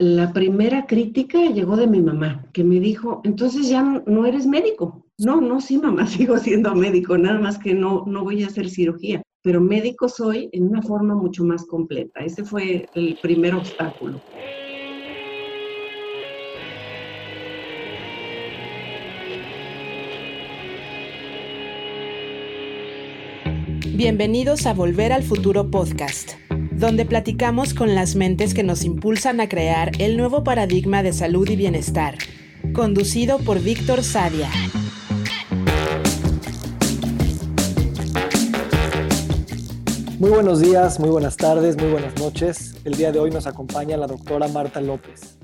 La primera crítica llegó de mi mamá, que me dijo, entonces ya no eres médico. No, no, sí, mamá, sigo siendo médico, nada más que no, no voy a hacer cirugía, pero médico soy en una forma mucho más completa. Ese fue el primer obstáculo. Bienvenidos a Volver al Futuro Podcast donde platicamos con las mentes que nos impulsan a crear el nuevo paradigma de salud y bienestar, conducido por Víctor Sadia. Muy buenos días, muy buenas tardes, muy buenas noches. El día de hoy nos acompaña la doctora Marta López.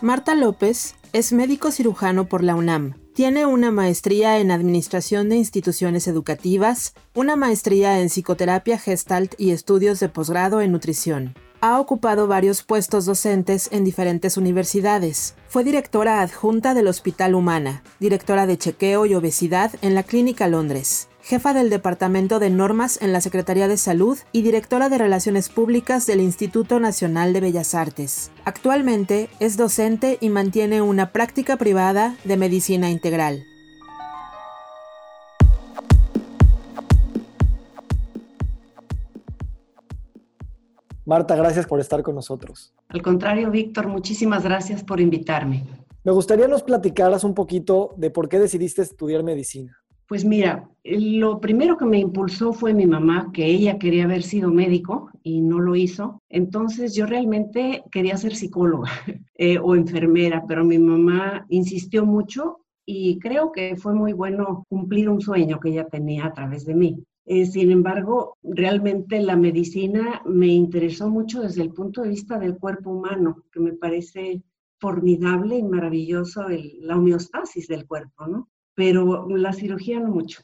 Marta López es médico cirujano por la UNAM tiene una maestría en Administración de Instituciones Educativas, una maestría en Psicoterapia Gestalt y estudios de posgrado en Nutrición. Ha ocupado varios puestos docentes en diferentes universidades. Fue directora adjunta del Hospital Humana, directora de chequeo y obesidad en la Clínica Londres, jefa del Departamento de Normas en la Secretaría de Salud y directora de Relaciones Públicas del Instituto Nacional de Bellas Artes. Actualmente es docente y mantiene una práctica privada de medicina integral. Marta, gracias por estar con nosotros. Al contrario, Víctor, muchísimas gracias por invitarme. Me gustaría nos platicaras un poquito de por qué decidiste estudiar medicina. Pues mira, lo primero que me impulsó fue mi mamá, que ella quería haber sido médico y no lo hizo. Entonces yo realmente quería ser psicóloga eh, o enfermera, pero mi mamá insistió mucho y creo que fue muy bueno cumplir un sueño que ella tenía a través de mí. Eh, sin embargo, realmente la medicina me interesó mucho desde el punto de vista del cuerpo humano, que me parece formidable y maravilloso la homeostasis del cuerpo, ¿no? Pero la cirugía no mucho.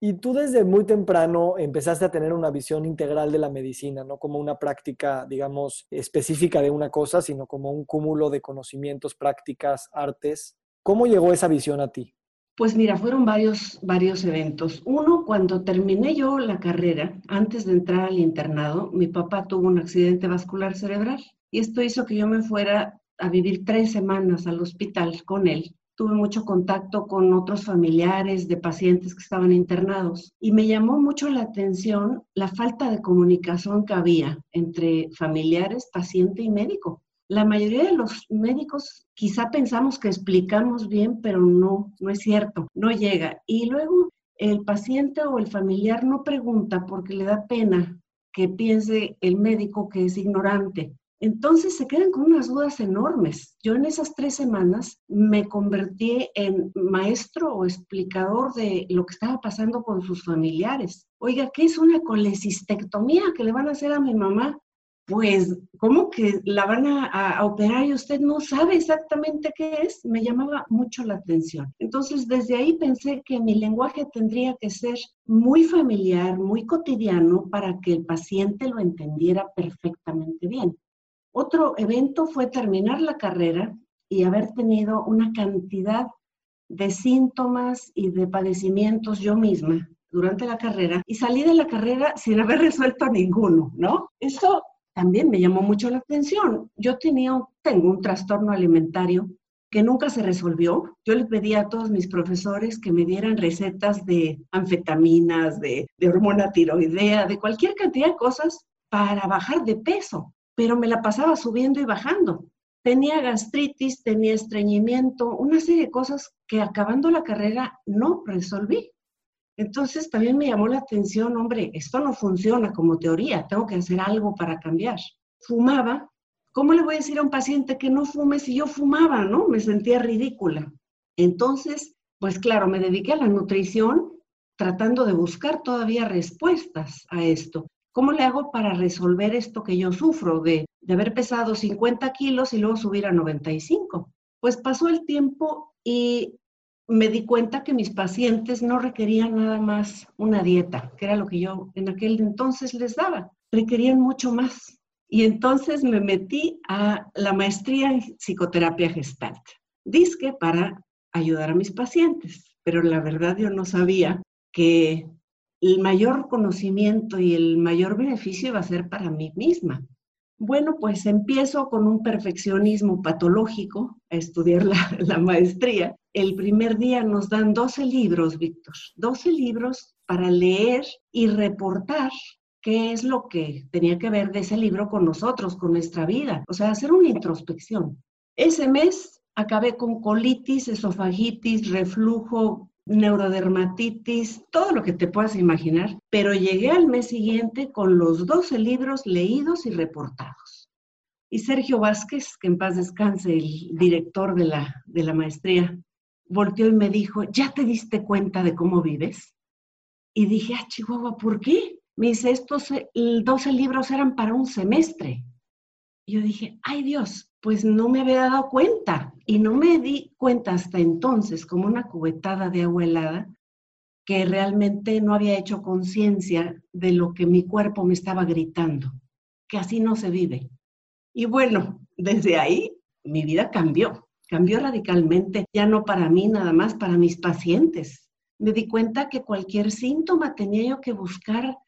Y tú desde muy temprano empezaste a tener una visión integral de la medicina, no como una práctica, digamos, específica de una cosa, sino como un cúmulo de conocimientos, prácticas, artes. ¿Cómo llegó esa visión a ti? Pues mira, fueron varios, varios eventos. Uno, cuando terminé yo la carrera, antes de entrar al internado, mi papá tuvo un accidente vascular cerebral y esto hizo que yo me fuera a vivir tres semanas al hospital con él tuve mucho contacto con otros familiares de pacientes que estaban internados y me llamó mucho la atención la falta de comunicación que había entre familiares, paciente y médico. La mayoría de los médicos quizá pensamos que explicamos bien, pero no, no es cierto, no llega. Y luego el paciente o el familiar no pregunta porque le da pena que piense el médico que es ignorante. Entonces se quedan con unas dudas enormes. Yo en esas tres semanas me convertí en maestro o explicador de lo que estaba pasando con sus familiares. Oiga, ¿qué es una colecistectomía que le van a hacer a mi mamá? Pues, ¿cómo que la van a, operar y usted no sabe exactamente qué es? Me llamaba mucho la atención. Entonces, desde ahí pensé que mi lenguaje tendría que ser muy familiar, muy cotidiano, para que el paciente lo entendiera perfectamente bien. Otro evento fue terminar la carrera y haber tenido una cantidad de síntomas y de padecimientos yo misma durante la carrera y salí de la carrera sin haber resuelto ninguno, ¿no? Eso también me llamó mucho la atención. Yo tenía, tengo un trastorno alimentario que nunca se resolvió. Yo le pedí a todos mis profesores que me dieran recetas de anfetaminas, de hormona tiroidea, de cualquier cantidad de cosas para bajar de peso pero me la pasaba subiendo y bajando. Tenía gastritis, tenía estreñimiento, una serie de cosas que acabando la carrera no resolví. Entonces también me llamó la atención, hombre, esto no funciona como teoría, tengo que hacer algo para cambiar. Fumaba, ¿cómo le voy a decir a un paciente que no fume si yo fumaba, no? Me sentía ridícula. Entonces, pues claro, me dediqué a la nutrición tratando de buscar todavía respuestas a esto. ¿Cómo le hago para resolver esto que yo sufro de, haber pesado 50 kilos y luego subir a 95? Pues pasó el tiempo y me di cuenta que mis pacientes no requerían nada más una dieta, que era lo que yo en aquel entonces les daba, requerían mucho más. Y entonces me metí a la maestría en psicoterapia gestalt, disque para ayudar a mis pacientes, pero la verdad yo no sabía que el mayor conocimiento y el mayor beneficio iba a ser para mí misma. Bueno, pues empiezo con un perfeccionismo patológico a estudiar la, la, maestría. El primer día nos dan 12 libros, Víctor, 12 libros para leer y reportar qué es lo que tenía que ver de ese libro con nosotros, con nuestra vida. O sea, hacer una introspección. Ese mes acabé con colitis, esofagitis, reflujo, neurodermatitis, todo lo que te puedas imaginar, pero llegué al mes siguiente con los 12 libros leídos y reportados. Y Sergio Vázquez, que en paz descanse, el director de la, de la maestría, volteó y me dijo, ¿ya te diste cuenta de cómo vives? Y dije, ah, Chihuahua, ¿por qué? Me dice, estos 12 libros eran para un semestre. Yo dije, ay Dios, pues no me había dado cuenta. Y no me di cuenta hasta entonces, como una cubetada de agua helada, que realmente no había hecho conciencia de lo que mi cuerpo me estaba gritando, que así no se vive. Y bueno, desde ahí mi vida cambió, cambió radicalmente, ya no para mí nada más, para mis pacientes. Me di cuenta que cualquier síntoma tenía yo que buscar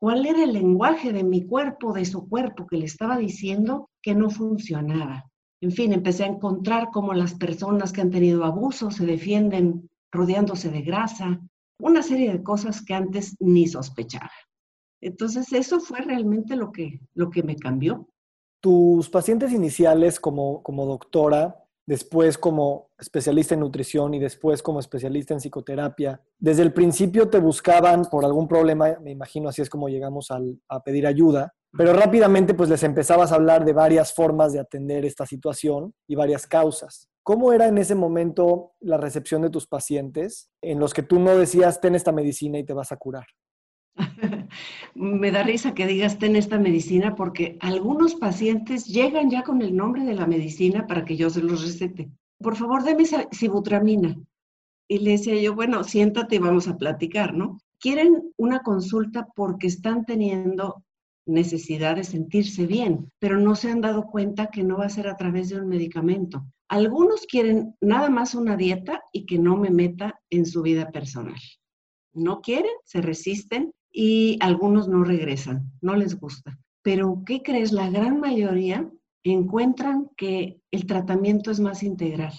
cuál era el lenguaje de mi cuerpo, de su cuerpo, que le estaba diciendo que no funcionaba. En fin, empecé a encontrar cómo las personas que han tenido abuso se defienden rodeándose de grasa, una serie de cosas que antes ni sospechaba. Entonces, eso fue realmente lo que, lo que me cambió. Tus pacientes iniciales como, como doctora después como especialista en nutrición y después como especialista en psicoterapia. Desde el principio te buscaban por algún problema, me imagino así es como llegamos a pedir ayuda, pero rápidamente pues les empezabas a hablar de varias formas de atender esta situación y varias causas. ¿Cómo era en ese momento la recepción de tus pacientes en los que tú no decías ten esta medicina y te vas a curar? Me da risa que digas ten esta medicina porque algunos pacientes llegan ya con el nombre de la medicina para que yo se los recete. Por favor, deme sibutramina. Y le decía yo, bueno, siéntate y vamos a platicar, ¿no? Quieren una consulta porque están teniendo necesidad de sentirse bien, pero no se han dado cuenta que no va a ser a través de un medicamento. Algunos quieren nada más una dieta y que no me meta en su vida personal. No quieren, se resisten y algunos no regresan, no les gusta. Pero, ¿qué crees? La gran mayoría encuentran que el tratamiento es más integral,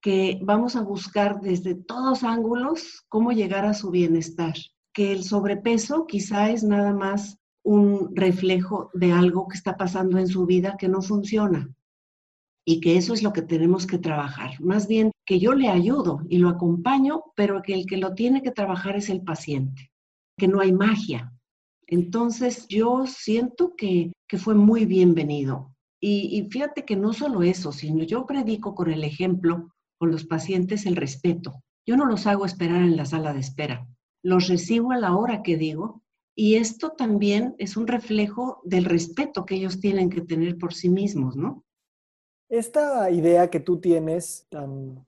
que vamos a buscar desde todos ángulos cómo llegar a su bienestar, que el sobrepeso quizá es nada más un reflejo de algo que está pasando en su vida que no funciona y que eso es lo que tenemos que trabajar. Más bien que yo le ayudo y lo acompaño, pero que el que lo tiene que trabajar es el paciente que no hay magia. Entonces yo siento que, fue muy bienvenido. Y, y fíjate que no solo eso, sino yo predico con el ejemplo, con los pacientes, el respeto. Yo no los hago esperar en la sala de espera, los recibo a la hora que digo y esto también es un reflejo del respeto que ellos tienen que tener por sí mismos, ¿no? Esta idea que tú tienes, tan,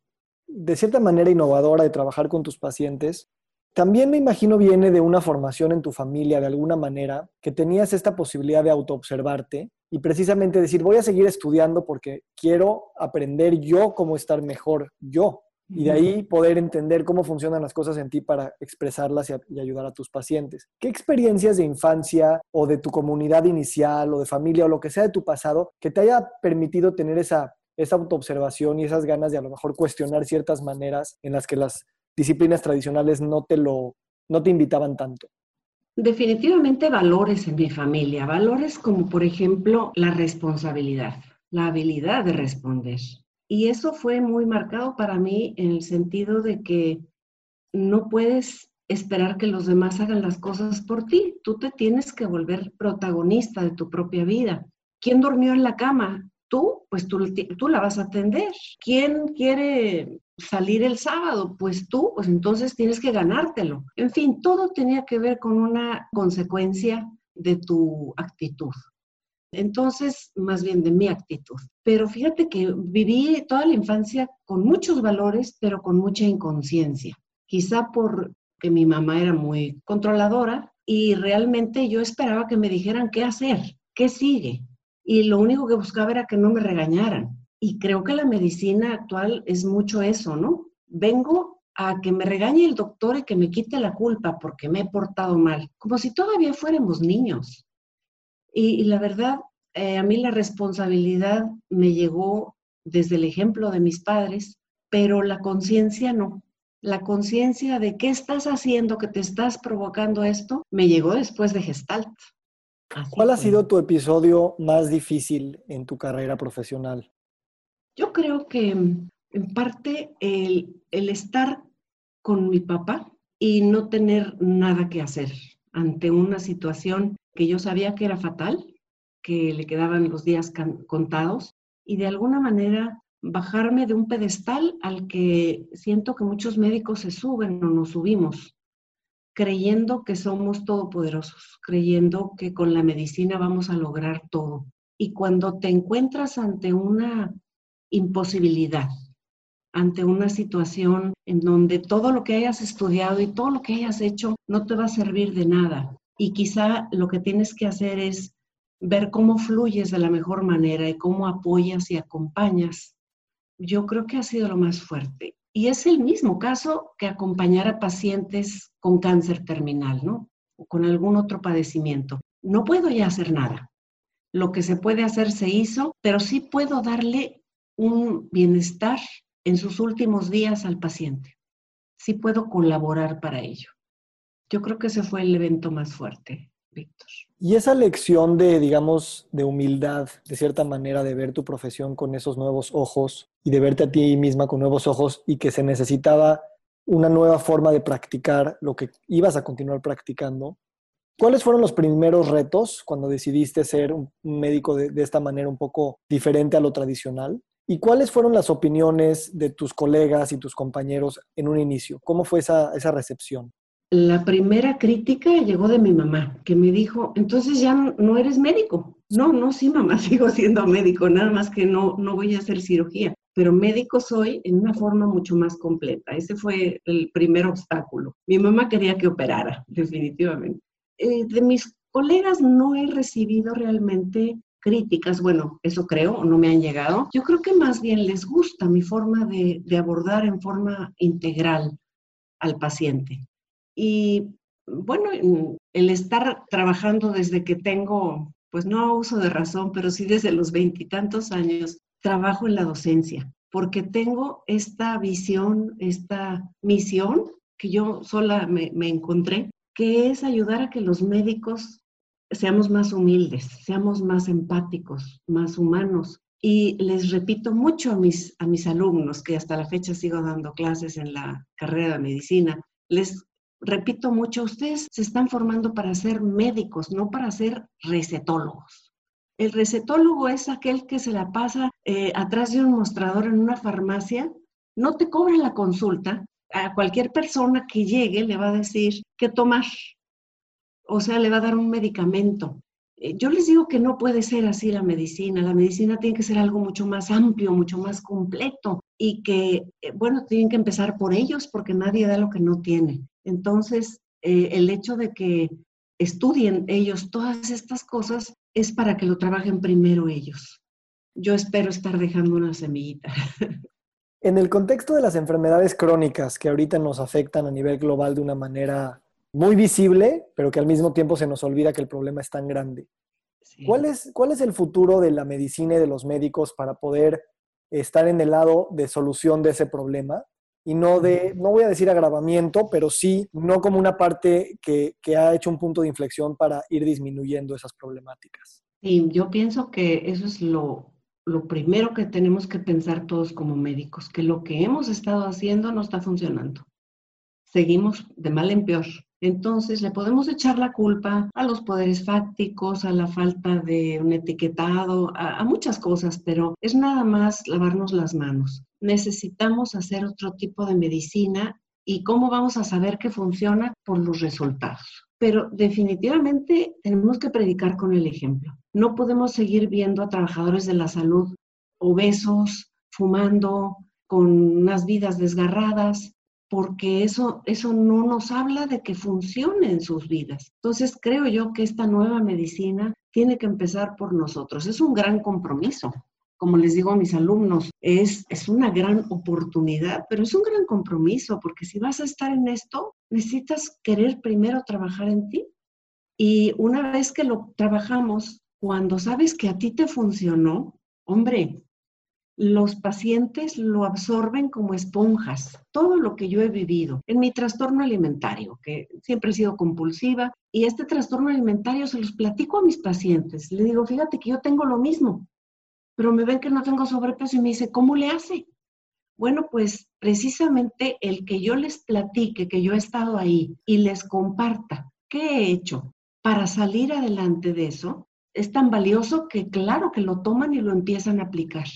de cierta manera innovadora de trabajar con tus pacientes, también me imagino viene de una formación en tu familia de alguna manera, que tenías esta posibilidad de autoobservarte y precisamente decir, voy a seguir estudiando porque quiero aprender yo cómo estar mejor yo. Y de ahí poder entender cómo funcionan las cosas en ti para expresarlas y, ayudar a tus pacientes. ¿Qué experiencias de infancia o de tu comunidad inicial o de familia o lo que sea de tu pasado que te haya permitido tener esa, esa autoobservación y esas ganas de a lo mejor cuestionar ciertas maneras en las que las disciplinas tradicionales no te lo, no te invitaban tanto? Definitivamente valores en mi familia, valores como por ejemplo la responsabilidad, la habilidad de responder. Y eso fue muy marcado para mí en el sentido de que no puedes esperar que los demás hagan las cosas por ti, tú te tienes que volver protagonista de tu propia vida. ¿Quién durmió en la cama? Tú, pues tú, tú la vas a atender. ¿Quién quiere salir el sábado, pues tú, pues entonces tienes que ganártelo. En fin, todo tenía que ver con una consecuencia de tu actitud. Entonces, más bien de mi actitud. Pero fíjate que viví toda la infancia con muchos valores, pero con mucha inconsciencia. Quizá porque mi mamá era muy controladora y realmente yo esperaba que me dijeran qué hacer, qué sigue. Y lo único que buscaba era que no me regañaran. Y creo que la medicina actual es mucho eso, ¿no? Vengo a que me regañe el doctor y que me quite la culpa porque me he portado mal, como si todavía fuéramos niños. Y, la verdad, eh, a mí la responsabilidad me llegó desde el ejemplo de mis padres, pero la conciencia no. La conciencia de qué estás haciendo, que te estás provocando esto, me llegó después de Gestalt. ¿Cuál ha sido tu episodio más difícil en tu carrera profesional? Yo creo que en parte el, estar con mi papá y no tener nada que hacer ante una situación que yo sabía que era fatal, que le quedaban los días contados y de alguna manera bajarme de un pedestal al que siento que muchos médicos se suben o nos subimos, creyendo que somos todopoderosos, creyendo que con la medicina vamos a lograr todo. Y cuando te encuentras ante una imposibilidad, ante una situación en donde todo lo que hayas estudiado y todo lo que hayas hecho no te va a servir de nada. Y quizá lo que tienes que hacer es ver cómo fluyes de la mejor manera y cómo apoyas y acompañas. Yo creo que ha sido lo más fuerte. Y es el mismo caso que acompañar a pacientes con cáncer terminal, ¿no? O con algún otro padecimiento. No puedo ya hacer nada. Lo que se puede hacer se hizo, pero sí puedo darle un bienestar en sus últimos días al paciente. Sí puedo colaborar para ello. Yo creo que ese fue el evento más fuerte, Víctor. Y esa lección de, digamos, de humildad, de cierta manera, de ver tu profesión con esos nuevos ojos y de verte a ti misma con nuevos ojos y que se necesitaba una nueva forma de practicar lo que ibas a continuar practicando. ¿Cuáles fueron los primeros retos cuando decidiste ser un médico de, de esta manera un poco diferente a lo tradicional? ¿Y cuáles fueron las opiniones de tus colegas y tus compañeros en un inicio? ¿Cómo fue esa, esa recepción? La primera crítica llegó de mi mamá, que me dijo, entonces ya no eres médico. No, no, sí, mamá, sigo siendo médico, nada más que no, no voy a hacer cirugía, pero médico soy en una forma mucho más completa. Ese fue el primer obstáculo. Mi mamá quería que operara, definitivamente. Eh, de mis colegas no he recibido realmente críticas, bueno, eso creo, no me han llegado. Yo creo que más bien les gusta mi forma de, abordar en forma integral al paciente. Y bueno, el estar trabajando desde que tengo, pues no uso de razón, pero sí desde los veintitantos años, trabajo en la docencia, porque tengo esta visión, esta misión que yo sola me, me encontré, que es ayudar a que los médicos seamos más humildes, seamos más empáticos, más humanos. Y les repito mucho a mis, a mis alumnos, que hasta la fecha sigo dando clases en la carrera de medicina, les repito mucho, ustedes se están formando para ser médicos, no para ser recetólogos. El recetólogo es aquel que se la pasa eh, atrás de un mostrador en una farmacia, no te cobra la consulta, a cualquier persona que llegue le va a decir qué tomar, o sea, le va a dar un medicamento. Eh, yo les digo que no puede ser así la medicina. La medicina tiene que ser algo mucho más amplio, mucho más completo y que, eh, bueno, tienen que empezar por ellos porque nadie da lo que no tiene. Entonces, eh, el hecho de que estudien ellos todas estas cosas es para que lo trabajen primero ellos. Yo espero estar dejando una semillita. En el contexto de las enfermedades crónicas que ahorita nos afectan a nivel global de una manera muy visible, pero que al mismo tiempo se nos olvida que el problema es tan grande. ¿Cuál, es, ¿Cuál es el futuro de la medicina y de los médicos para poder estar en el lado de solución de ese problema? Y no de, no voy a decir agravamiento, pero sí, no como una parte que, que ha hecho un punto de inflexión para ir disminuyendo esas problemáticas. Sí, yo pienso que eso es lo, lo primero que tenemos que pensar todos como médicos, que lo que hemos estado haciendo no está funcionando. Seguimos de mal en peor. Entonces, le podemos echar la culpa a los poderes fácticos, a la falta de un etiquetado, a, muchas cosas, pero es nada más lavarnos las manos. Necesitamos hacer otro tipo de medicina y cómo vamos a saber que funciona por los resultados. Pero definitivamente tenemos que predicar con el ejemplo. No podemos seguir viendo a trabajadores de la salud obesos, fumando, con unas vidas desgarradas, porque eso, eso no nos habla de que funcione en sus vidas. Entonces creo yo que esta nueva medicina tiene que empezar por nosotros. Es un gran compromiso. Como les digo a mis alumnos, es, es una gran oportunidad, pero es un gran compromiso, porque si vas a estar en esto, necesitas querer primero trabajar en ti. Y una vez que lo trabajamos, cuando sabes que a ti te funcionó, hombre, los pacientes lo absorben como esponjas, todo lo que yo he vivido en mi trastorno alimentario, que siempre he sido compulsiva, y este trastorno alimentario se los platico a mis pacientes. Le digo, fíjate que yo tengo lo mismo, pero me ven que no tengo sobrepeso y me dice, ¿cómo le hace? Bueno, pues precisamente el que yo les platique que yo he estado ahí y les comparta qué he hecho para salir adelante de eso, es tan valioso que claro que lo toman y lo empiezan a aplicar.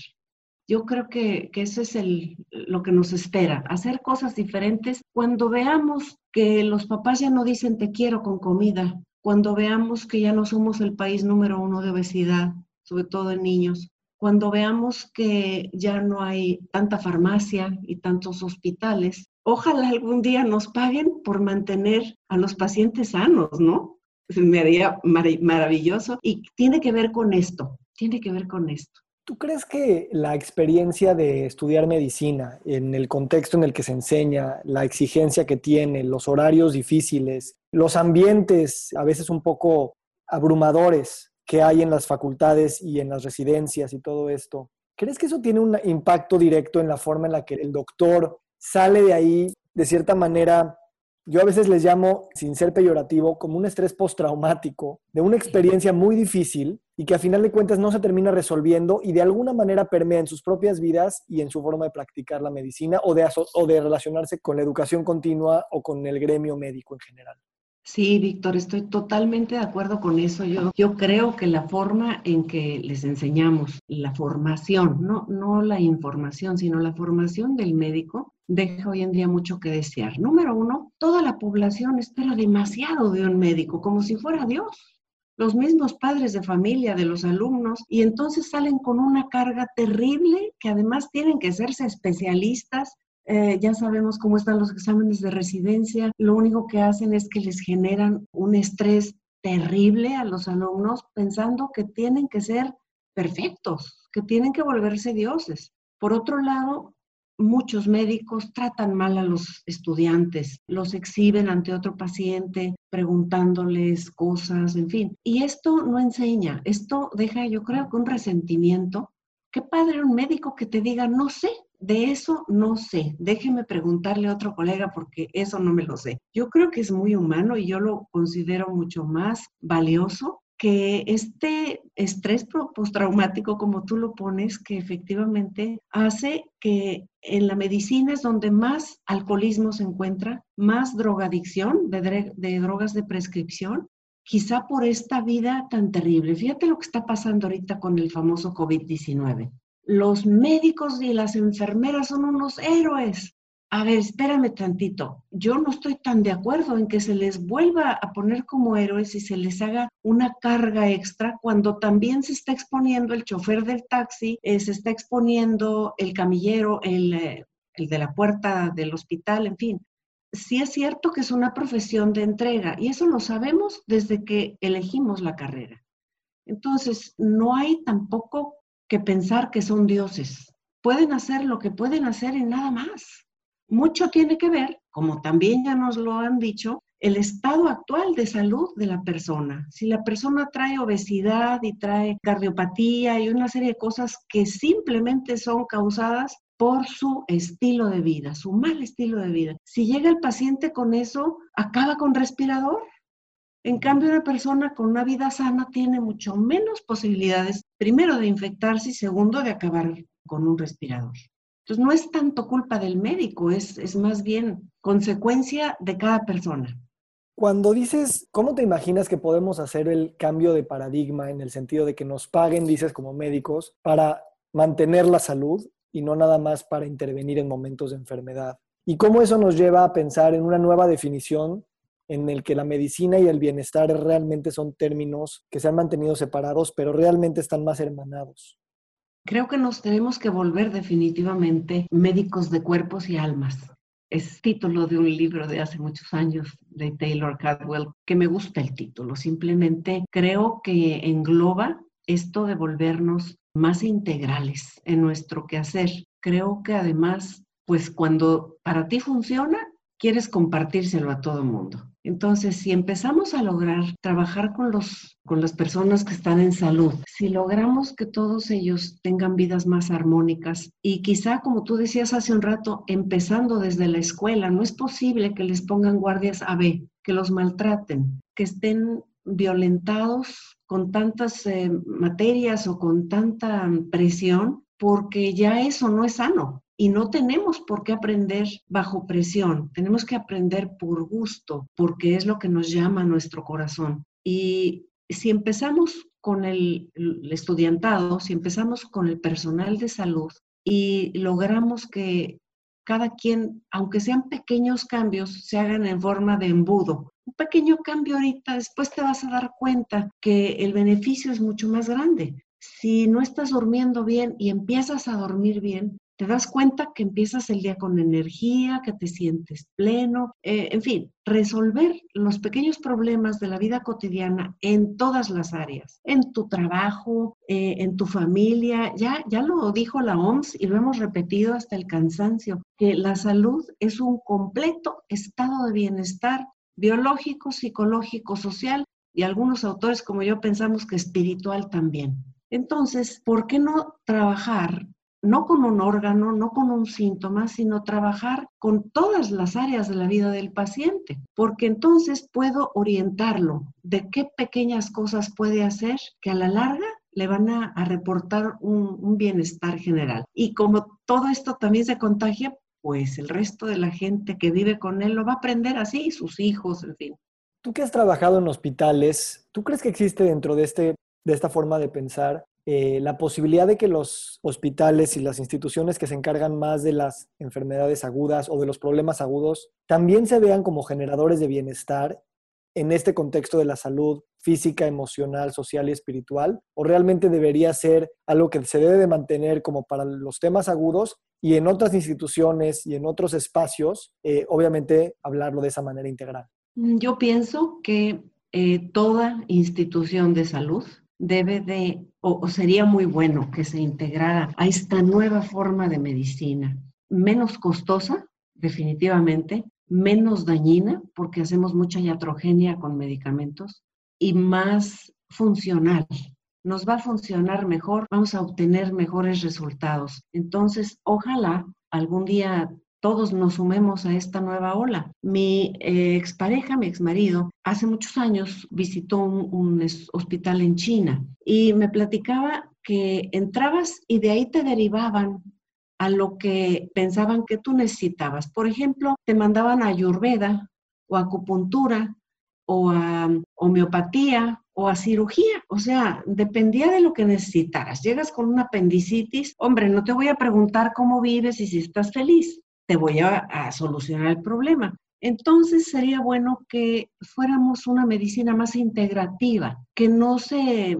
Yo creo que, eso es el, lo que nos espera, hacer cosas diferentes cuando veamos que los papás ya no dicen te quiero con comida, cuando veamos que ya no somos el país número uno de obesidad, sobre todo en niños, cuando veamos que ya no hay tanta farmacia y tantos hospitales, ojalá algún día nos paguen por mantener a los pacientes sanos, ¿no? Me haría maravilloso y tiene que ver con esto, tiene que ver con esto. ¿Tú crees que la experiencia de estudiar medicina, en el contexto en el que se enseña, la exigencia que tiene, los horarios difíciles, los ambientes a veces un poco abrumadores que hay en las facultades y en las residencias y todo esto, ¿crees que eso tiene un impacto directo en la forma en la que el doctor sale de ahí de cierta manera yo a veces les llamo, sin ser peyorativo, como un estrés postraumático de una experiencia muy difícil y que a final de cuentas no se termina resolviendo y de alguna manera permea en sus propias vidas y en su forma de practicar la medicina o de, o de relacionarse con la educación continua o con el gremio médico en general. Sí, Víctor, estoy totalmente de acuerdo con eso. Yo, yo creo que la forma en que les enseñamos la formación, no, no la información, sino la formación del médico, deja hoy en día mucho que desear. Número uno, toda la población espera demasiado de un médico, como si fuera Dios. Los mismos padres de familia de los alumnos y entonces salen con una carga terrible que además tienen que hacerse especialistas eh, ya sabemos cómo están los exámenes de residencia. Lo único que hacen es que les generan un estrés terrible a los alumnos pensando que tienen que ser perfectos, que tienen que volverse dioses. Por otro lado, muchos médicos tratan mal a los estudiantes, los exhiben ante otro paciente preguntándoles cosas, en fin. Y esto no enseña, esto deja yo creo que un resentimiento. Qué padre un médico que te diga, no sé, de eso no sé. Déjeme preguntarle a otro colega porque eso no me lo sé. Yo creo que es muy humano y yo lo considero mucho más valioso que este estrés postraumático, como tú lo pones, que efectivamente hace que en la medicina es donde más alcoholismo se encuentra, más drogadicción de, de drogas de prescripción, quizá por esta vida tan terrible. Fíjate lo que está pasando ahorita con el famoso COVID-19 los médicos y las enfermeras son unos héroes. A ver, espérame tantito. Yo no estoy tan de acuerdo en que se les vuelva a poner como héroes y se les haga una carga extra cuando también se está exponiendo el chofer del taxi, eh, se está exponiendo el camillero, el, eh, el de la puerta del hospital, en fin. Sí es cierto que es una profesión de entrega y eso lo sabemos desde que elegimos la carrera. Entonces, no hay tampoco que pensar que son dioses. Pueden hacer lo que pueden hacer y nada más. Mucho tiene que ver, como también ya nos lo han dicho, el estado actual de salud de la persona. Si la persona trae obesidad y trae cardiopatía y una serie de cosas que simplemente son causadas por su estilo de vida, su mal estilo de vida. Si llega el paciente con eso, acaba con respirador, en cambio, una persona con una vida sana tiene mucho menos posibilidades, primero, de infectarse y segundo, de acabar con un respirador. Entonces, no es tanto culpa del médico, es, es más bien consecuencia de cada persona. Cuando dices, ¿cómo te imaginas que podemos hacer el cambio de paradigma en el sentido de que nos paguen, dices, como médicos, para mantener la salud y no nada más para intervenir en momentos de enfermedad? ¿Y cómo eso nos lleva a pensar en una nueva definición en el que la medicina y el bienestar realmente son términos que se han mantenido separados, pero realmente están más hermanados. Creo que nos tenemos que volver definitivamente médicos de cuerpos y almas. Es título de un libro de hace muchos años de Taylor Cadwell, que me gusta el título. Simplemente creo que engloba esto de volvernos más integrales en nuestro quehacer. Creo que además, pues cuando para ti funciona, quieres compartírselo a todo el mundo Entonces, si empezamos a lograr trabajar con, los, con las personas que están en salud, si logramos que todos ellos tengan vidas más armónicas y quizá, como tú decías hace un rato, empezando desde la escuela, no es posible que les pongan guardias AB, que los maltraten, que estén violentados con tantas eh, materias o con tanta presión, porque ya eso no es sano. Y no tenemos por qué aprender bajo presión, tenemos que aprender por gusto, porque es lo que nos llama nuestro corazón. Y si empezamos con el estudiantado, si empezamos con el personal de salud y logramos que cada quien, aunque sean pequeños cambios, se hagan en forma de embudo. Un pequeño cambio ahorita, después te vas a dar cuenta que el beneficio es mucho más grande. Si no estás durmiendo bien y empiezas a dormir bien, te das cuenta que empiezas el día con energía, que te sientes pleno, eh, en fin, resolver los pequeños problemas de la vida cotidiana en todas las áreas, en tu trabajo, eh, en tu familia. Ya, ya lo dijo la OMS y lo hemos repetido hasta el cansancio, que la salud es un completo estado de bienestar biológico, psicológico, social y algunos autores como yo pensamos que espiritual también. Entonces, ¿por qué no trabajar no con un órgano, no con un síntoma, sino trabajar con todas las áreas de la vida del paciente, porque entonces puedo orientarlo de qué pequeñas cosas puede hacer que a la larga le van a, reportar un, un bienestar general. Y como todo esto también se contagia, pues el resto de la gente que vive con él lo va a aprender así, sus hijos, en fin. Tú que has trabajado en hospitales, ¿tú crees que existe dentro de, este, de esta forma de pensar eh, la posibilidad de que los hospitales y las instituciones que se encargan más de las enfermedades agudas o de los problemas agudos también se vean como generadores de bienestar en este contexto de la salud física, emocional, social y espiritual? ¿O realmente debería ser algo que se debe de mantener como para los temas agudos y en otras instituciones y en otros espacios, eh, obviamente, hablarlo de esa manera integral? Yo pienso que eh, toda institución de salud debe de, o, sería muy bueno que se integrara a esta nueva forma de medicina, menos costosa, definitivamente, menos dañina, porque hacemos mucha iatrogenia con medicamentos, y más funcional. Nos va a funcionar mejor, vamos a obtener mejores resultados. Entonces, ojalá algún día todos nos sumemos a esta nueva ola. Mi eh, expareja, mi exmarido, hace muchos años visitó un, hospital en China y me platicaba que entrabas y de ahí te derivaban a lo que pensaban que tú necesitabas. Por ejemplo, te mandaban a ayurveda o acupuntura o a homeopatía o a cirugía. O sea, dependía de lo que necesitaras. Llegas con una apendicitis, hombre, no te voy a preguntar cómo vives y si estás feliz te voy a, solucionar el problema. Entonces sería bueno que fuéramos una medicina más integrativa, que no se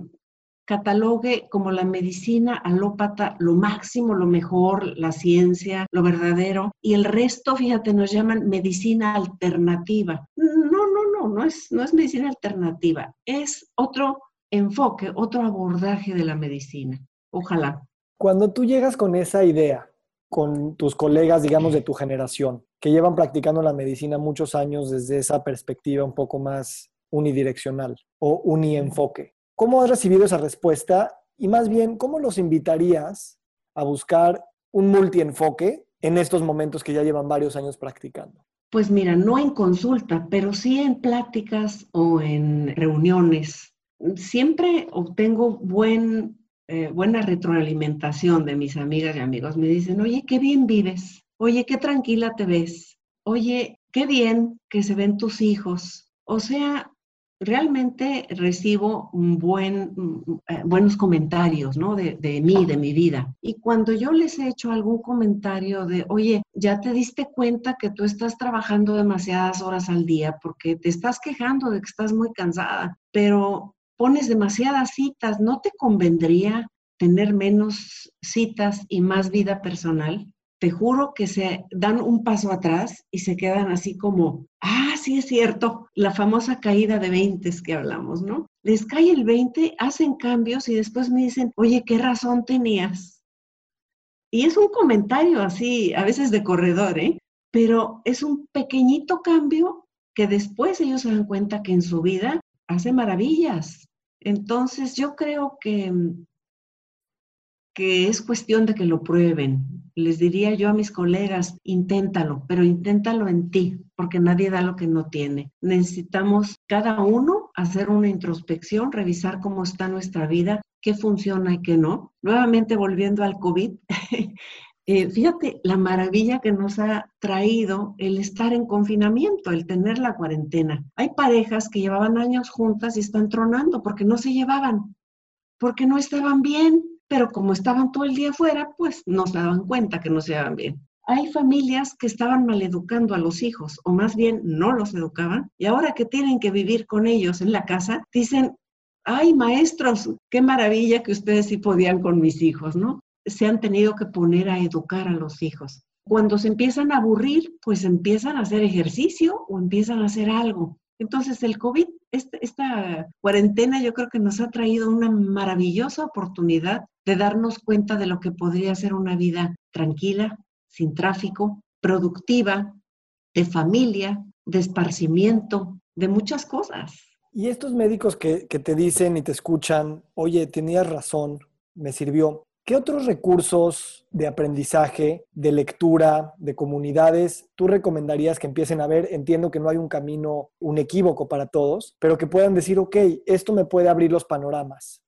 catalogue como la medicina alópata lo máximo, lo mejor, la ciencia, lo verdadero, y el resto, fíjate, nos llaman medicina alternativa. No, no, no, no es, no es medicina alternativa, es otro enfoque, otro abordaje de la medicina. Ojalá. Cuando tú llegas con esa idea, con tus colegas, digamos, de tu generación, que llevan practicando la medicina muchos años desde esa perspectiva un poco más unidireccional o unienfoque. ¿Cómo has recibido esa respuesta? Y más bien, ¿cómo los invitarías a buscar un multienfoque en estos momentos que ya llevan varios años practicando? Pues mira, no en consulta, pero sí en pláticas o en reuniones. Siempre obtengo buen eh, buena retroalimentación de mis amigas y amigos. Me dicen, oye, qué bien vives, oye, qué tranquila te ves, oye, qué bien que se ven tus hijos. O sea, realmente recibo buen, mm, eh, buenos comentarios, ¿no? De, de, mí, de mi vida. Y cuando yo les he hecho algún comentario de, oye, ya te diste cuenta que tú estás trabajando demasiadas horas al día porque te estás quejando de que estás muy cansada, pero pones demasiadas citas, ¿no te convendría tener menos citas y más vida personal? Te juro que se dan un paso atrás y se quedan así como, ah, sí es cierto, la famosa caída de 20 que hablamos, ¿no? Les cae el 20, hacen cambios y después me dicen, oye, ¿qué razón tenías? Y es un comentario así, a veces de corredor, ¿eh? Pero es un pequeñito cambio que después ellos se dan cuenta que en su vida hace maravillas. Entonces yo creo que, que es cuestión de que lo prueben. Les diría yo a mis colegas, inténtalo, pero inténtalo en ti, porque nadie da lo que no tiene. Necesitamos cada uno hacer una introspección, revisar cómo está nuestra vida, qué funciona y qué no. Nuevamente volviendo al COVID, Eh, fíjate la maravilla que nos ha traído el estar en confinamiento, el tener la cuarentena. Hay parejas que llevaban años juntas y están tronando porque no se llevaban, porque no estaban bien, pero como estaban todo el día afuera, pues no se daban cuenta que no se llevaban bien. Hay familias que estaban maleducando a los hijos, o más bien no los educaban, y ahora que tienen que vivir con ellos en la casa, dicen, ay maestros, qué maravilla que ustedes sí podían con mis hijos, ¿no? Se han tenido que poner a educar a los hijos. Cuando se empiezan a aburrir, pues empiezan a hacer ejercicio o empiezan a hacer algo. Entonces el COVID, este, esta, cuarentena yo creo que nos ha traído una maravillosa oportunidad de darnos cuenta de lo que podría ser una vida tranquila, sin tráfico, productiva, de familia, de esparcimiento, de muchas cosas. Y estos médicos que, que te dicen y te escuchan, oye, tenías razón, me sirvió. ¿Qué otros recursos de aprendizaje, de lectura, de comunidades tú recomendarías que empiecen a ver? Entiendo que no hay un camino, un equívoco para todos, pero que puedan decir, ok, esto me puede abrir los panoramas.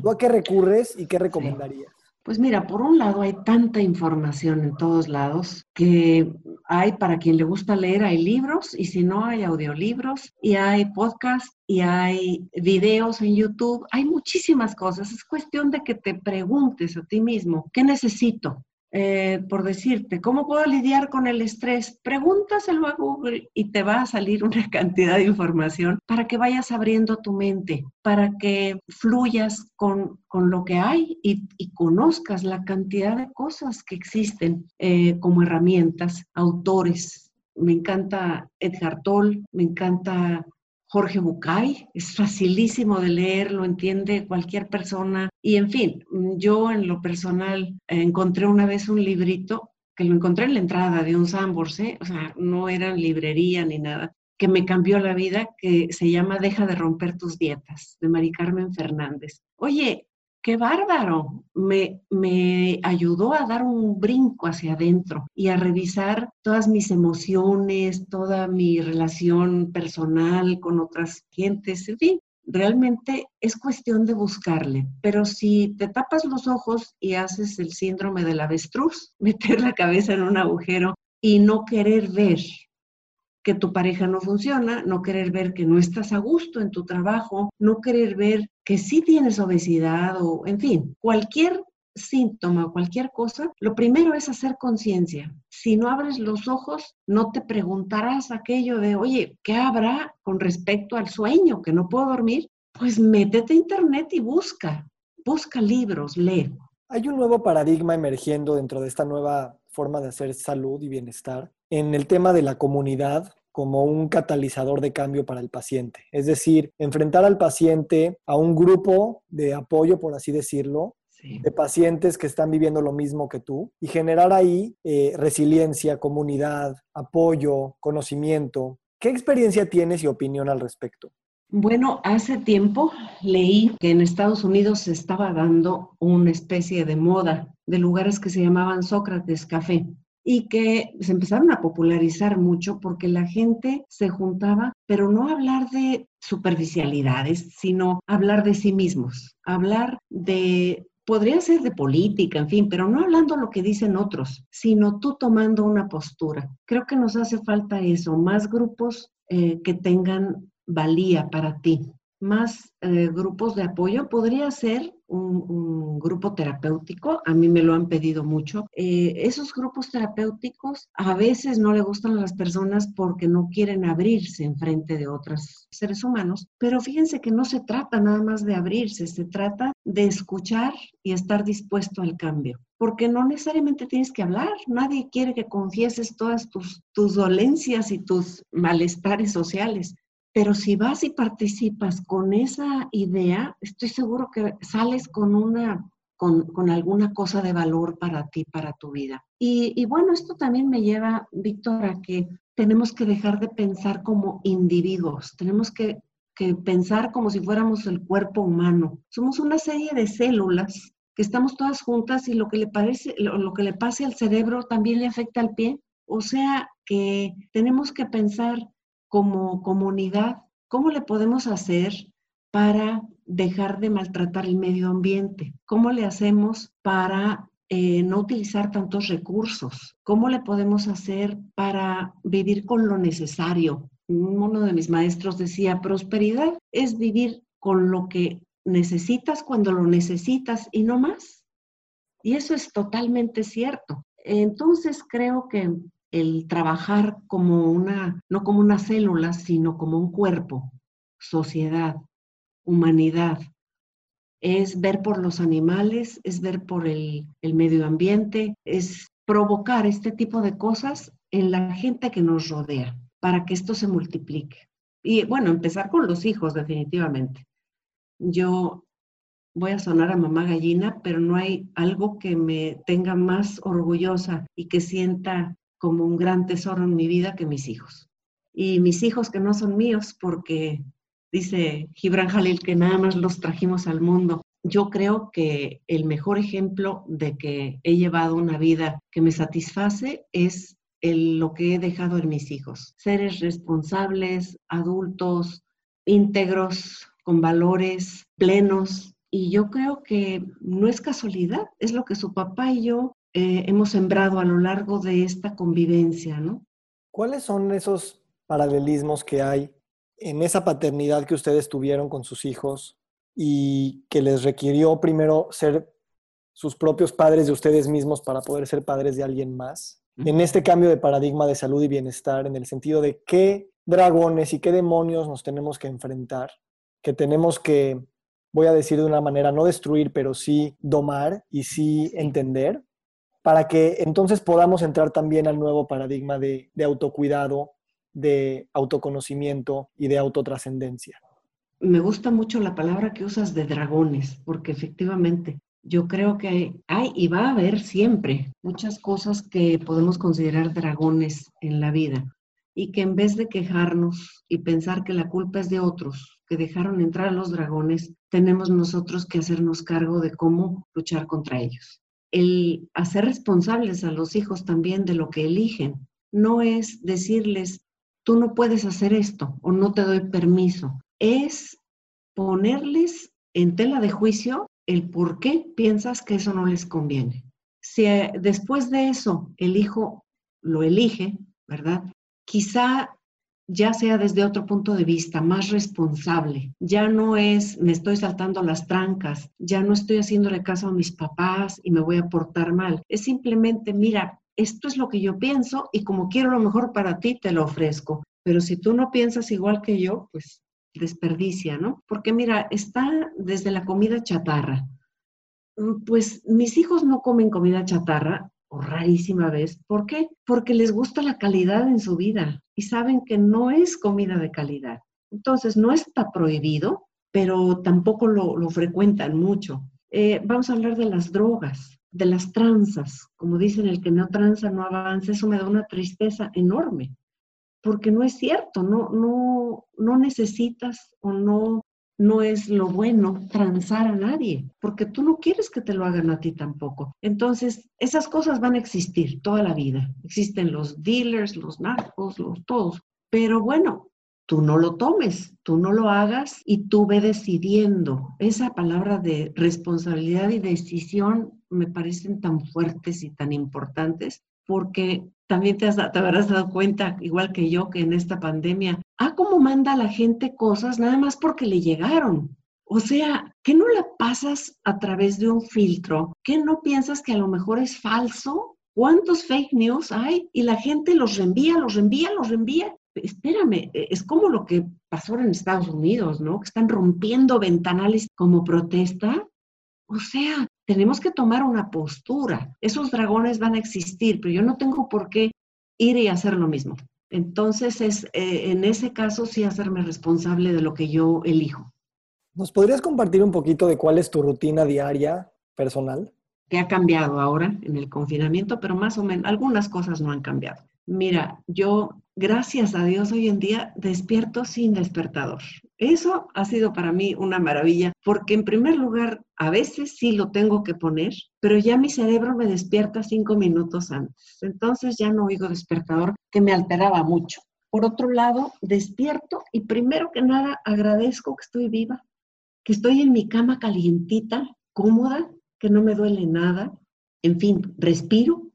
¿Tú a qué recurres y qué recomendarías? Pues mira, por un lado hay tanta información en todos lados que hay para quien le gusta leer, hay libros y si no hay audiolibros y hay podcasts y hay videos en YouTube, hay muchísimas cosas. Es cuestión de que te preguntes a ti mismo, ¿qué necesito? Eh, por decirte, ¿cómo puedo lidiar con el estrés? Pregúntaselo a Google y te va a salir una cantidad de información para que vayas abriendo tu mente, para que fluyas con, lo que hay y, conozcas la cantidad de cosas que existen eh, como herramientas, autores. Me encanta Edgar Toll, me encanta Jorge Bucay, es facilísimo de leer, lo entiende cualquier persona. Y en fin, yo en lo personal encontré una vez un librito que lo encontré en la entrada de un Sambors, ¿eh? o sea, no era librería ni nada, que me cambió la vida, que se llama Deja de romper tus dietas, de Mari Carmen Fernández. Oye, qué bárbaro. Me, me ayudó a dar un brinco hacia adentro y a revisar todas mis emociones, toda mi relación personal con otras gentes, en fin. Realmente es cuestión de buscarle, pero si te tapas los ojos y haces el síndrome del avestruz, meter la cabeza en un agujero y no querer ver que tu pareja no funciona, no querer ver que no estás a gusto en tu trabajo, no querer ver que sí tienes obesidad o, en fin, cualquier síntoma o cualquier cosa, lo primero es hacer conciencia. Si no abres los ojos, no te preguntarás aquello de, oye, ¿qué habrá con respecto al sueño? Que no puedo dormir. Pues métete a internet y busca, busca libros, lee. Hay un nuevo paradigma emergiendo dentro de esta nueva forma de hacer salud y bienestar en el tema de la comunidad como un catalizador de cambio para el paciente. Es decir, enfrentar al paciente a un grupo de apoyo, por así decirlo, de pacientes que están viviendo lo mismo que tú y generar ahí eh, resiliencia, comunidad, apoyo, conocimiento. ¿Qué experiencia tienes y opinión al respecto? Bueno, hace tiempo leí que en Estados Unidos se estaba dando una especie de moda de lugares que se llamaban Sócrates Café y que se empezaron a popularizar mucho porque la gente se juntaba, pero no hablar de superficialidades, sino hablar de sí mismos, hablar de podría ser de política, en fin, pero no hablando lo que dicen otros, sino tú tomando una postura. Creo que nos hace falta eso, más grupos eh, que tengan valía para ti, más eh, grupos de apoyo. Podría ser un, grupo terapéutico, a mí me lo han pedido mucho. Eh, esos grupos terapéuticos a veces no le gustan a las personas porque no quieren abrirse en frente de otros seres humanos, pero fíjense que no se trata nada más de abrirse, se trata de escuchar y estar dispuesto al cambio porque no necesariamente tienes que hablar, nadie quiere que confieses todas tus, tus dolencias y tus malestares sociales. Pero si vas y participas con esa idea, estoy seguro que sales con una con, alguna cosa de valor para ti, para tu vida. Y, bueno, esto también me lleva, Víctor, a que tenemos que dejar de pensar como individuos, tenemos que, pensar como si fuéramos el cuerpo humano. Somos una serie de células que estamos todas juntas y lo que le parece, lo que le pase al cerebro también le afecta al pie. O sea que tenemos que pensar como comunidad, ¿cómo le podemos hacer para dejar de maltratar el medio ambiente? ¿Cómo le hacemos para eh, no utilizar tantos recursos? ¿Cómo le podemos hacer para vivir con lo necesario? Uno de mis maestros decía, prosperidad es vivir con lo que necesitas cuando lo necesitas y no más. Y eso es totalmente cierto. Entonces creo que el trabajar como una, no como una célula, sino como un cuerpo, sociedad, humanidad. Es ver por los animales, es ver por el, medio ambiente, es provocar este tipo de cosas en la gente que nos rodea para que esto se multiplique. Y bueno, empezar con los hijos, definitivamente. Yo voy a sonar a mamá gallina, pero no hay algo que me tenga más orgullosa y que sienta como un gran tesoro en mi vida que mis hijos. Y mis hijos que no son míos porque dice Gibran Jalil que nada más los trajimos al mundo. Yo creo que el mejor ejemplo de que he llevado una vida que me satisface es lo que he dejado en mis hijos. Seres responsables, adultos, íntegros, con valores plenos. Y yo creo que no es casualidad, es lo que su papá y yo eh, hemos sembrado a lo largo de esta convivencia, ¿no? ¿Cuáles son esos paralelismos que hay en esa paternidad que ustedes tuvieron con sus hijos y que les requirió primero ser sus propios padres de ustedes mismos para poder ser padres de alguien más, en este cambio de paradigma de salud y bienestar, en el sentido de qué dragones y qué demonios nos tenemos que enfrentar, que tenemos que, voy a decir de una manera, no destruir, pero sí domar y sí. entender, para que entonces podamos entrar también al nuevo paradigma de, de autocuidado de autoconocimiento y de autotrascendencia. Me gusta mucho la palabra que usas de dragones, porque efectivamente yo creo que hay y va a haber siempre muchas cosas que podemos considerar dragones en la vida y que en vez de quejarnos y pensar que la culpa es de otros que dejaron entrar a los dragones, tenemos nosotros que hacernos cargo de cómo luchar contra ellos. El hacer responsables a los hijos también de lo que eligen no es decirles, tú no puedes hacer esto o no te doy permiso. Es ponerles en tela de juicio el por qué piensas que eso no les conviene. Si eh, después de eso el hijo lo elige, ¿verdad? Quizá ya sea desde otro punto de vista, más responsable. Ya no es, me estoy saltando las trancas, ya no estoy haciéndole caso a mis papás y me voy a portar mal. Es simplemente, mira, esto es lo que yo pienso y como quiero lo mejor para ti, te lo ofrezco. Pero si tú no piensas igual que yo, pues desperdicia, ¿no? Porque mira, está desde la comida chatarra. Mm, pues mis hijos no comen comida chatarra, rarísima vez. ¿Por qué? Porque les gusta la calidad en su vida y saben que no es comida de calidad. Entonces, no está prohibido, pero tampoco lo, frecuentan mucho. Eh, vamos a hablar de las drogas de las tranzas, como dicen, el que no tranza no avanza, eso me da una tristeza enorme, porque no es cierto, no, no, no necesitas o no, no es lo bueno transar a nadie, porque tú no quieres que te lo hagan a ti tampoco. Entonces, esas cosas van a existir toda la vida. Existen los dealers, los narcos, los todos. Pero bueno, tú no lo tomes, tú no lo hagas y tú ve decidiendo. Esa palabra de responsabilidad y decisión me parecen tan fuertes y tan importantes porque también te, te, habrás dado cuenta, igual que yo, que en esta pandemia, ah, cómo manda la gente cosas nada más porque le llegaron. O sea, que no la pasas a través de un filtro, que no piensas que a lo mejor es falso. ¿Cuántos fake news hay? Y la gente los reenvía, los reenvía, los reenvía. Espérame, e, es como lo que pasó en Estados Unidos, ¿no? Que están rompiendo ventanales como protesta. O sea, tenemos que tomar una postura. Esos dragones van a existir, pero yo no tengo por qué ir y hacer lo mismo. Entonces, es, eh, en ese caso, sí hacerme responsable de lo que yo elijo. ¿Nos podrías compartir un poquito de cuál es tu rutina diaria personal? Que ha cambiado ahora en el confinamiento, pero más o menos algunas cosas no han cambiado. Mira, yo, gracias a Dios, hoy en día despierto sin despertador. Eso ha sido para mí una maravilla, porque en primer lugar, a veces sí lo tengo que poner, pero ya mi cerebro me despierta cinco minutos antes. Entonces ya no oigo despertador, que me alteraba mucho. Por otro lado, despierto y primero que nada agradezco que estoy viva, que estoy en mi cama calientita, cómoda, que no me duele nada. En fin, respiro,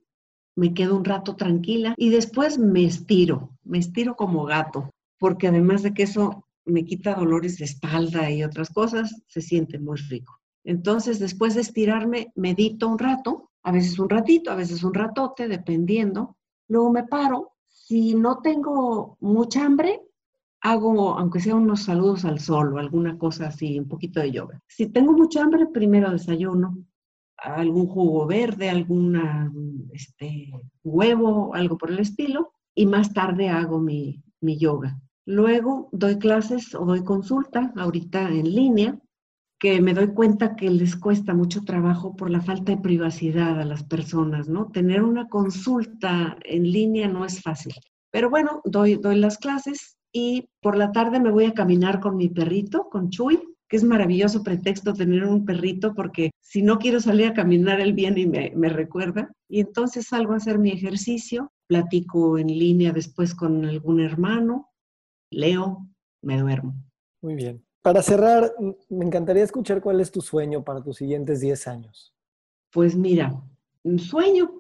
me quedo un rato tranquila y después me estiro, me estiro como gato, porque además de que eso me quita dolores de espalda y otras cosas, se siente muy rico. Entonces, después de estirarme, medito un rato, a veces un ratito, a veces un ratote, dependiendo. Luego me paro. Si no tengo mucha hambre, hago, aunque sea unos saludos al sol o alguna cosa así, un poquito de yoga. Si tengo mucha hambre, primero desayuno, algún jugo verde, algún este, huevo, algo por el estilo, y más tarde hago mi, mi yoga. Luego doy clases o doy consulta ahorita en línea, que me doy cuenta que les cuesta mucho trabajo por la falta de privacidad a las personas, ¿no? Tener una consulta en línea no es fácil. Pero bueno, doy, doy las clases y por la tarde me voy a caminar con mi perrito, con Chuy, que es maravilloso pretexto tener un perrito porque si no quiero salir a caminar, él viene y me, me, recuerda. Y entonces salgo a hacer mi ejercicio, platico en línea después con algún hermano, leo, me duermo. Muy bien. Para cerrar, me encantaría escuchar cuál es tu sueño para tus siguientes 10 años. Pues mira, un sueño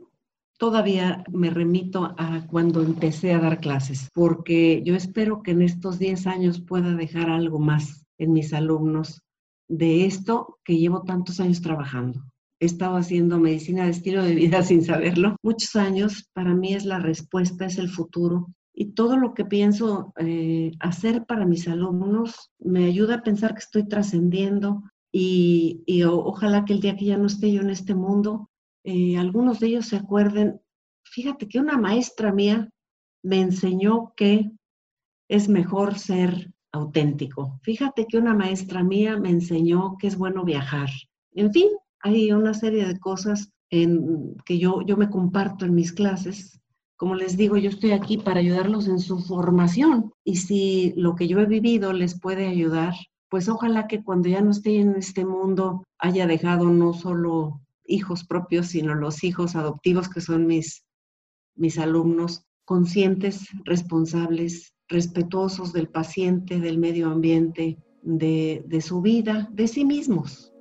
todavía me remito a cuando empecé a dar clases, porque yo espero que en estos 10 años pueda dejar algo más en mis alumnos de esto que llevo tantos años trabajando. He estado haciendo medicina de estilo de vida sin saberlo. Muchos años, para mí es la respuesta, es el futuro. Y todo lo que pienso eh, hacer para mis alumnos me ayuda a pensar que estoy trascendiendo y, ojalá que el día que ya no esté yo en este mundo, eh, algunos de ellos se acuerden, fíjate que una maestra mía me enseñó que es mejor ser auténtico. Fíjate que una maestra mía me enseñó que es bueno viajar. En fin, hay una serie de cosas en, que yo, yo me comparto en mis clases. Como les digo, yo estoy aquí para ayudarlos en su formación y si lo que yo he vivido les puede ayudar, pues ojalá que cuando ya no esté en este mundo haya dejado no solo hijos propios, sino los hijos adoptivos que son mis, mis alumnos, conscientes, responsables, respetuosos del paciente, del medio ambiente, de, su vida, de sí mismos,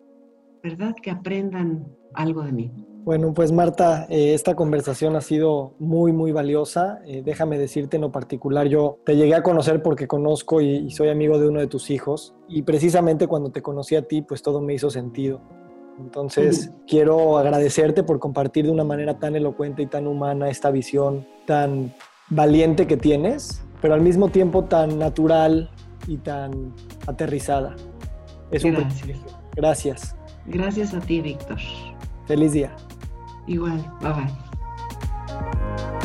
¿verdad? Que aprendan algo de mí. Bueno, pues Marta, eh, esta conversación ha sido muy, muy valiosa. Eh, déjame decirte en lo particular, yo te llegué a conocer porque conozco y, soy amigo de uno de tus hijos y precisamente cuando te conocí a ti, pues todo me hizo sentido. Entonces, quiero agradecerte por compartir de una manera tan elocuente y tan humana esta visión tan valiente que tienes pero al mismo tiempo tan natural y tan aterrizada. Es un privilegio. Gracias. Gracias a ti, Víctor. Feliz día. Igual, bye bye.